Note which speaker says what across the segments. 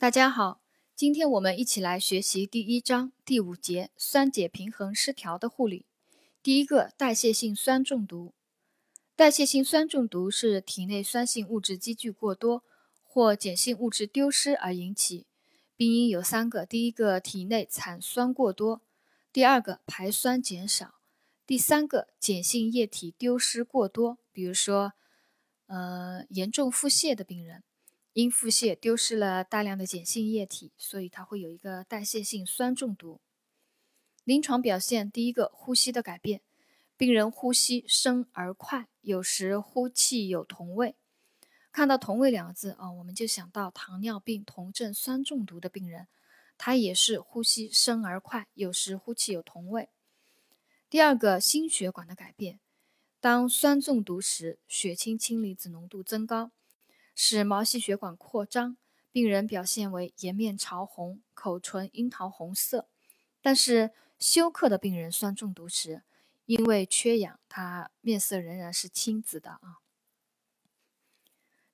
Speaker 1: 大家好，今天我们一起来学习第一章第五节酸碱平衡失调的护理。第一个，代谢性酸中毒。代谢性酸中毒是体内酸性物质积聚过多或碱性物质丢失而引起，病因有三个：第一个，体内产酸过多；第二个，排酸减少；第三个，碱性液体丢失过多。比如说，呃，严重腹泻的病人。因腹泻丢失了大量的碱性液体，所以它会有一个代谢性酸中毒。临床表现，第一个，呼吸的改变，病人呼吸深而快，有时呼气有同位。看到“同位”两个字啊，我们就想到糖尿病酮症酸中毒的病人，他也是呼吸深而快，有时呼气有同位。第二个，心血管的改变，当酸中毒时，血清氢离子浓度增高。使毛细血管扩张，病人表现为颜面潮红、口唇樱桃红色。但是休克的病人酸中毒时，因为缺氧，他面色仍然是青紫的啊。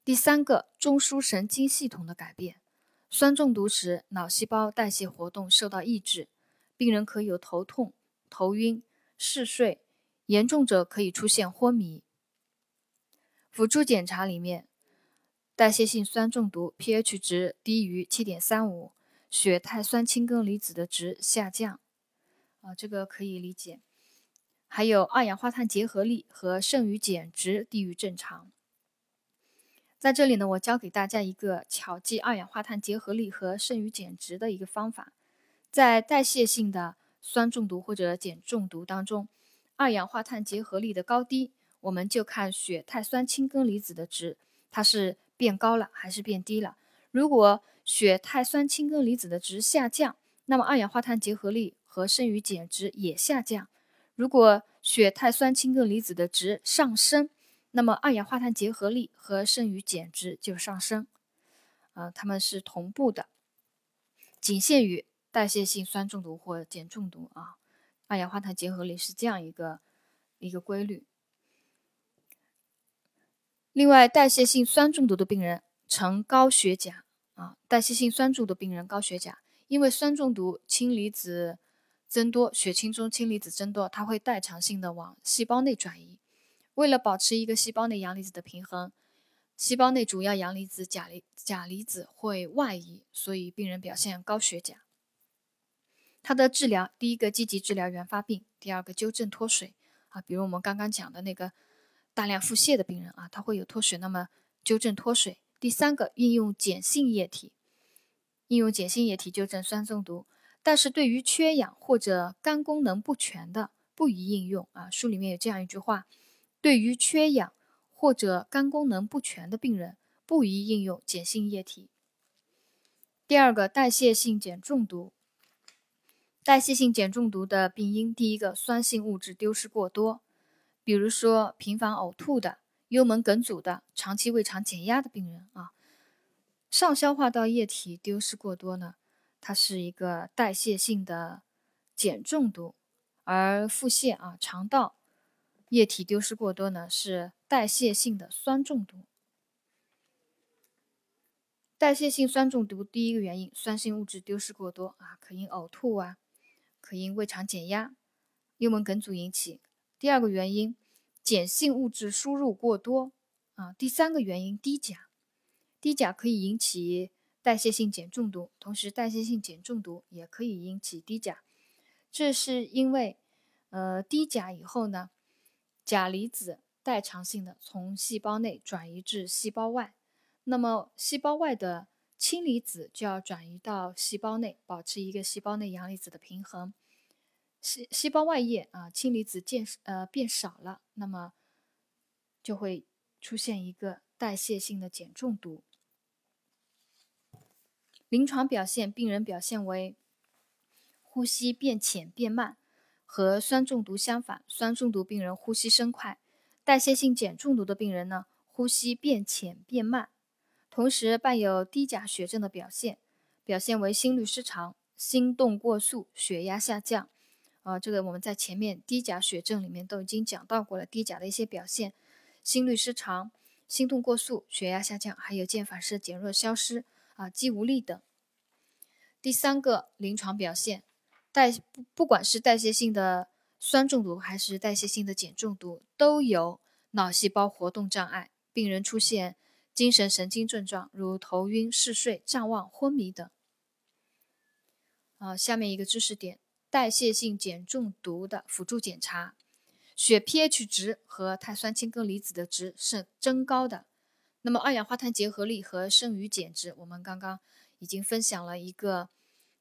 Speaker 1: 第三个，中枢神经系统的改变，酸中毒时脑细胞代谢活动受到抑制，病人可有头痛、头晕、嗜睡，严重者可以出现昏迷。辅助检查里面。代谢性酸中毒 pH 值低于七点三五，血肽酸氢根离子的值下降，啊，这个可以理解。还有二氧化碳结合力和剩余碱值低于正常。在这里呢，我教给大家一个巧记二氧化碳结合力和剩余碱值的一个方法。在代谢性的酸中毒或者碱中毒当中，二氧化碳结合力的高低，我们就看血肽酸氢根离子的值，它是。变高了还是变低了？如果血碳酸氢根离子的值下降，那么二氧化碳结合力和剩余碱值也下降。如果血碳酸氢根离子的值上升，那么二氧化碳结合力和剩余碱值就上升。呃，它们是同步的，仅限于代谢性酸中毒或碱中毒啊。二氧化碳结合力是这样一个一个规律。另外，代谢性酸中毒的病人呈高血钾啊，代谢性酸中毒病人高血钾，因为酸中毒氢离子增多，血清中氢离子增多，它会代偿性的往细胞内转移。为了保持一个细胞内阳离子的平衡，细胞内主要阳离子钾离钾离子会外移，所以病人表现高血钾。它的治疗，第一个积极治疗原发病，第二个纠正脱水啊，比如我们刚刚讲的那个。大量腹泻的病人啊，他会有脱水，那么纠正脱水。第三个，应用碱性液体，应用碱性液体纠正酸中毒。但是对于缺氧或者肝功能不全的，不宜应用啊。书里面有这样一句话：对于缺氧或者肝功能不全的病人，不宜应用碱性液体。第二个，代谢性碱中毒。代谢性碱中毒的病因，第一个，酸性物质丢失过多。比如说，频繁呕吐的、幽门梗阻的、长期胃肠减压的病人啊，上消化道液体丢失过多呢，它是一个代谢性的碱中毒；而腹泻啊，肠道液体丢失过多呢，是代谢性的酸中毒。代谢性酸中毒第一个原因，酸性物质丢失过多啊，可因呕吐啊，可因胃肠减压、幽门梗阻引起。第二个原因，碱性物质输入过多啊。第三个原因，低钾，低钾可以引起代谢性碱中毒，同时代谢性碱中毒也可以引起低钾。这是因为，呃，低钾以后呢，钾离子代偿性的从细胞内转移至细胞外，那么细胞外的氢离子就要转移到细胞内，保持一个细胞内阳离子的平衡。细细胞外液啊，氢离子见呃变少了，那么就会出现一个代谢性的碱中毒。临床表现，病人表现为呼吸变浅变慢，和酸中毒相反，酸中毒病人呼吸声快，代谢性碱中毒的病人呢，呼吸变浅变慢，同时伴有低钾血症的表现，表现为心律失常、心动过速、血压下降。啊，这个我们在前面低钾血症里面都已经讲到过了，低钾的一些表现：心律失常、心动过速、血压下降，还有腱反射减弱消失啊、肌无力等。第三个临床表现，代不不管是代谢性的酸中毒还是代谢性的碱中毒，都有脑细胞活动障碍，病人出现精神神经症状，如头晕、嗜睡、谵妄、昏迷等。啊，下面一个知识点：代谢性碱中毒的辅助检查，血 pH 值和碳酸氢根离子的值是增高的。那么二氧化碳结合力和剩余碱值，我们刚刚已经分享了一个。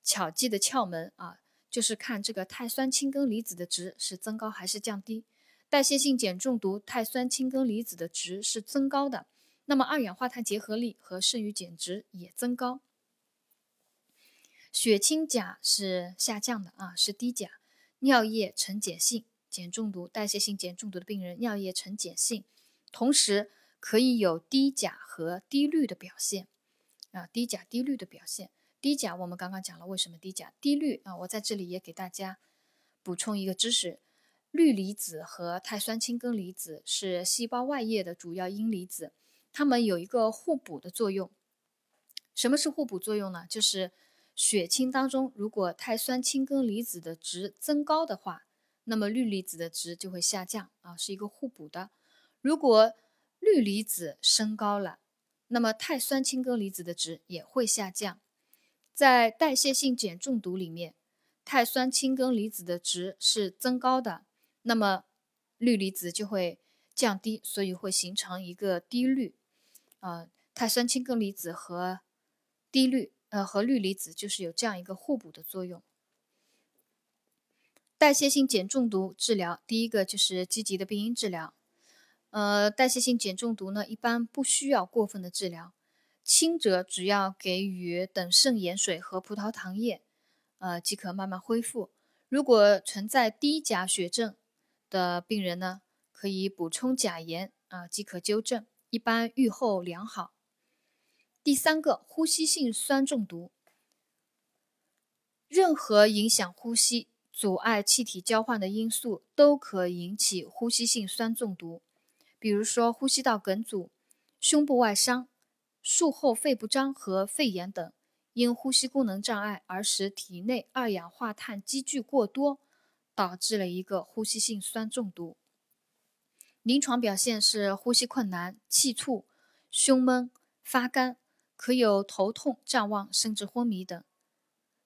Speaker 1: 巧记的窍门啊，就是看这个碳酸氢根离子的值是增高还是降低。代谢性碱中毒，碳酸氢根离子的值是增高的，那么二氧化碳结合力和剩余碱值也增高。血清钾是下降的啊，是低钾。尿液呈碱性，碱中毒、代谢性碱中毒的病人尿液呈碱性，同时可以有低钾和低氯的表现啊，低钾低氯的表现。低钾，我们刚刚讲了为什么低钾、低氯啊？我在这里也给大家补充一个知识：氯离子和碳酸氢根离子是细胞外液的主要阴离子，它们有一个互补的作用。什么是互补作用呢？就是血清当中，如果碳酸氢根离子的值增高的话，那么氯离子的值就会下降啊，是一个互补的。如果氯离子升高了，那么碳酸氢根离子的值也会下降。在代谢性碱中毒里面，碳酸氢根离子的值是增高的，那么氯离子就会降低，所以会形成一个低氯。呃，碳酸氢根离子和低氯，呃，和氯离子就是有这样一个互补的作用。代谢性碱中毒治疗，第一个就是积极的病因治疗。呃，代谢性碱中毒呢，一般不需要过分的治疗。轻者只要给予等渗盐水和葡萄糖液，呃，即可慢慢恢复。如果存在低钾血症的病人呢，可以补充钾盐啊，即可纠正。一般愈后良好。第三个，呼吸性酸中毒，任何影响呼吸、阻碍气体交换的因素都可引起呼吸性酸中毒，比如说呼吸道梗阻、胸部外伤。术后肺不张和肺炎等，因呼吸功能障碍而使体内二氧化碳积聚过多，导致了一个呼吸性酸中毒。临床表现是呼吸困难、气促、胸闷、发干，可有头痛、胀望，甚至昏迷等。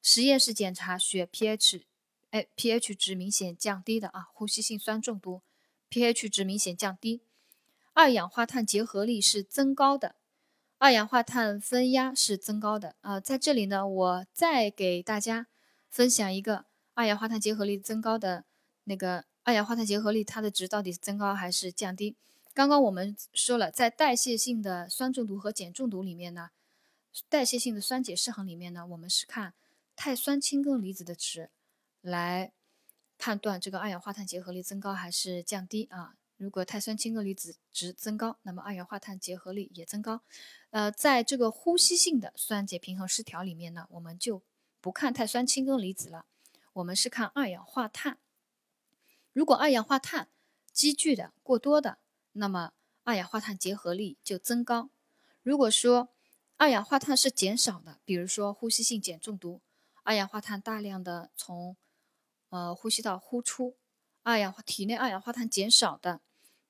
Speaker 1: 实验室检查血 pH，哎，pH 值明显降低的啊，呼吸性酸中毒，pH 值明显降低，二氧化碳结合力是增高的。二氧化碳分压是增高的啊，在这里呢，我再给大家分享一个二氧化碳结合力增高的那个二氧化碳结合力，它的值到底是增高还是降低？刚刚我们说了，在代谢性的酸中毒和碱中毒里面呢，代谢性的酸碱失衡里面呢，我们是看碳酸氢根离子的值来判断这个二氧化碳结合力增高还是降低啊。如果碳酸氢根离子值增高，那么二氧化碳结合力也增高。呃，在这个呼吸性的酸碱平衡失调里面呢，我们就不看碳酸氢根离子了，我们是看二氧化碳。如果二氧化碳积聚的过多的，那么二氧化碳结合力就增高。如果说二氧化碳是减少的，比如说呼吸性碱中毒，二氧化碳大量的从呃呼吸道呼出，二氧化体内二氧化碳减少的。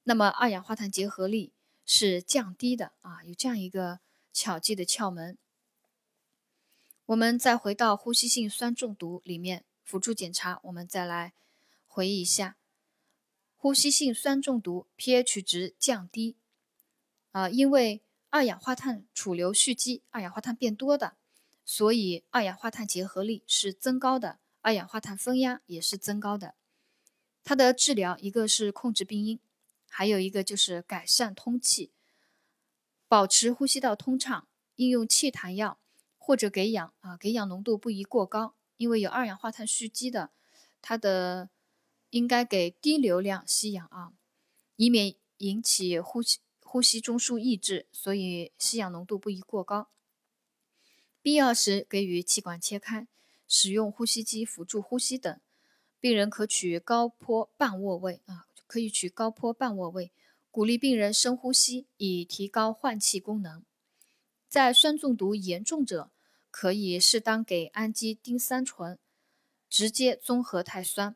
Speaker 1: 那么二氧化碳结合力是降低的啊，有这样一个巧记的窍门。我们再回到呼吸性酸中毒里面辅助检查，我们再来回忆一下，呼吸性酸中毒 pH 值降低啊，因为二氧化碳储留蓄积，二氧化碳变多的，所以二氧化碳结合力是增高的，二氧化碳分压也是增高的。它的治疗一个是控制病因。还有一个就是改善通气，保持呼吸道通畅，应用气痰药或者给氧啊，给氧浓度不宜过高，因为有二氧化碳蓄积的，它的应该给低流量吸氧啊，以免引起呼吸呼吸中枢抑制，所以吸氧浓度不宜过高。必要时给予气管切开，使用呼吸机辅助呼吸等，病人可取高坡半卧位啊。可以取高坡半卧位，鼓励病人深呼吸，以提高换气功能。在酸中毒严重者，可以适当给氨基丁三醇，直接综合碳酸。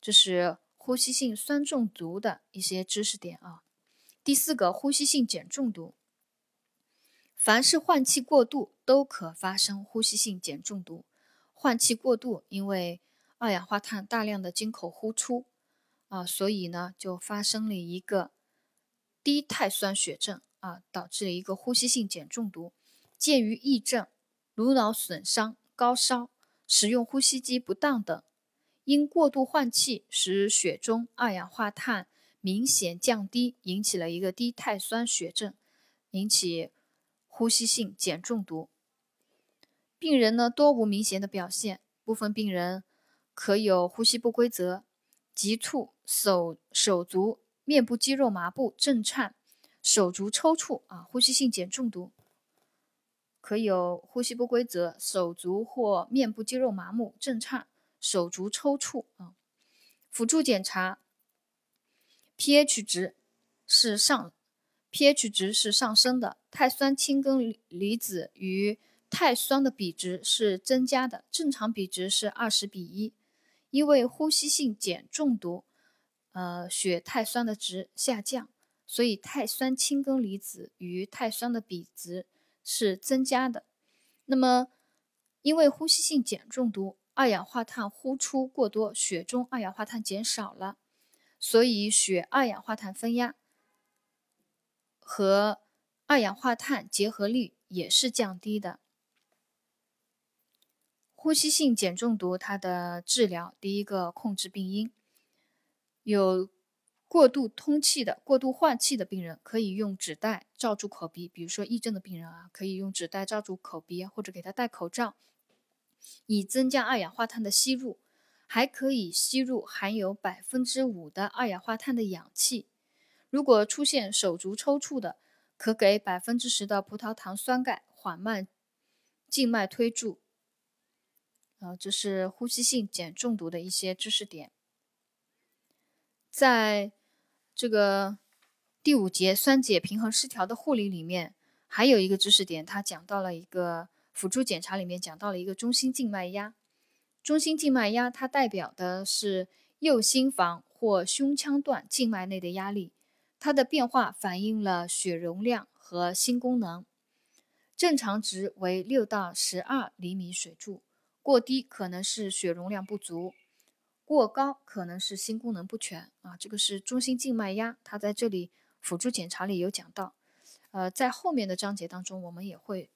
Speaker 1: 这是呼吸性酸中毒的一些知识点啊。第四个，呼吸性碱中毒。凡是换气过度，都可发生呼吸性碱中毒。换气过度，因为二氧化碳大量的经口呼出啊，所以呢，就发生了一个低碳酸血症啊，导致了一个呼吸性碱中毒。鉴于癔症、颅脑损伤、高烧、使用呼吸机不当等，因过度换气使血中二氧化碳明显降低，引起了一个低碳酸血症，引起。呼吸性碱中毒，病人呢多无明显的表现，部分病人可有呼吸不规则、急促、手手足、面部肌肉麻布、震颤、手足抽搐啊。呼吸性碱中毒可有呼吸不规则、手足或面部肌肉麻木、震颤、手足抽搐啊。辅助检查，pH 值是上。pH 值是上升的，碳酸氢根离子与碳酸的比值是增加的，正常比值是二十比一。因为呼吸性碱中毒，呃，血碳酸的值下降，所以碳酸氢根离子与碳酸的比值是增加的。那么，因为呼吸性碱中毒，二氧化碳呼出过多，血中二氧化碳减少了，所以血二氧化碳分压。和二氧化碳结合率也是降低的。呼吸性碱中毒，它的治疗，第一个控制病因，有过度通气的、过度换气的病人，可以用纸袋罩住口鼻，比如说癔症的病人啊，可以用纸袋罩住口鼻，或者给他戴口罩，以增加二氧化碳的吸入，还可以吸入含有百分之五的二氧化碳的氧气。如果出现手足抽搐的，可给百分之十的葡萄糖酸钙，缓慢静脉推注。啊，这是呼吸性碱中毒的一些知识点。在这个第五节酸碱平衡失调的护理里面，还有一个知识点，它讲到了一个辅助检查里面讲到了一个中心静脉压。中心静脉压它代表的是右心房或胸腔段静脉内的压力。它的变化反映了血容量和心功能。正常值为六到十二厘米水柱，过低可能是血容量不足，过高可能是心功能不全啊。这个是中心静脉压，它在这里辅助检查里有讲到。呃，在后面的章节当中，我们也会，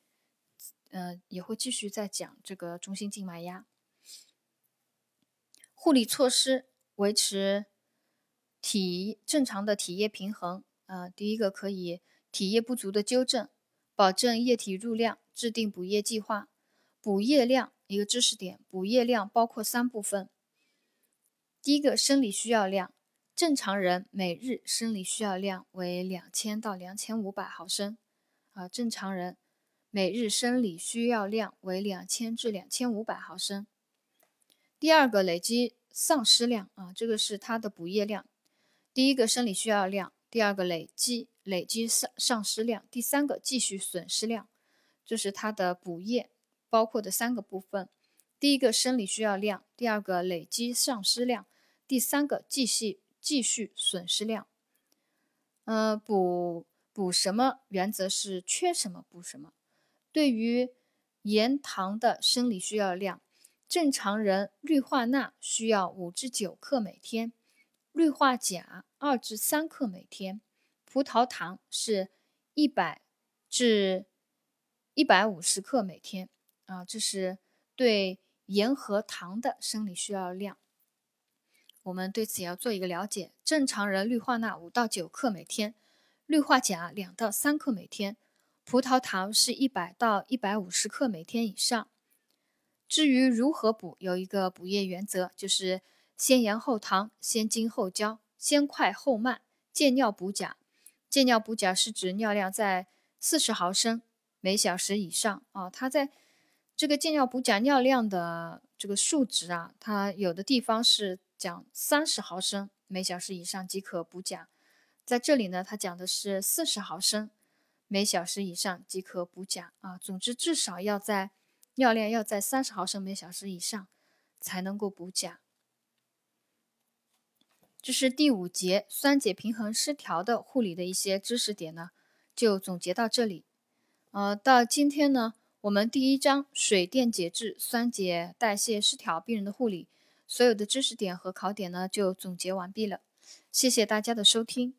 Speaker 1: 呃，也会继续再讲这个中心静脉压。护理措施维持。体正常的体液平衡啊，第一个可以体液不足的纠正，保证液体入量，制定补液计划。补液量一个知识点，补液量包括三部分。第一个生理需要量，正常人每日生理需要量为两千到两千五百毫升啊，正常人每日生理需要量为两千至两千五百毫升。第二个累积丧失量啊，这个是它的补液量。第一个生理需要量，第二个累积累积丧丧失量，第三个继续损失量，这是它的补液包括的三个部分。第一个生理需要量，第二个累积丧失量，第三个继续继续损失量。呃，补补什么？原则是缺什么补什么。对于盐糖的生理需要量，正常人氯化钠需要五至九克每天。氯化钾二至三克每天，葡萄糖是一百至一百五十克每天啊，这是对盐和糖的生理需要量。我们对此要做一个了解。正常人氯化钠五到九克每天，氯化钾两到三克每天，葡萄糖是一百到一百五十克每天以上。至于如何补，有一个补液原则，就是。先盐后糖，先精后胶，先快后慢。见尿补钾，见尿补钾是指尿量在四十毫升每小时以上啊。它在这个见尿补钾尿量的这个数值啊，它有的地方是讲三十毫升每小时以上即可补钾，在这里呢，它讲的是四十毫升每小时以上即可补钾啊。总之，至少要在尿量要在三十毫升每小时以上才能够补钾。这是第五节酸碱平衡失调的护理的一些知识点呢，就总结到这里。呃，到今天呢，我们第一章水电解质酸碱代谢失调病人的护理，所有的知识点和考点呢就总结完毕了。谢谢大家的收听。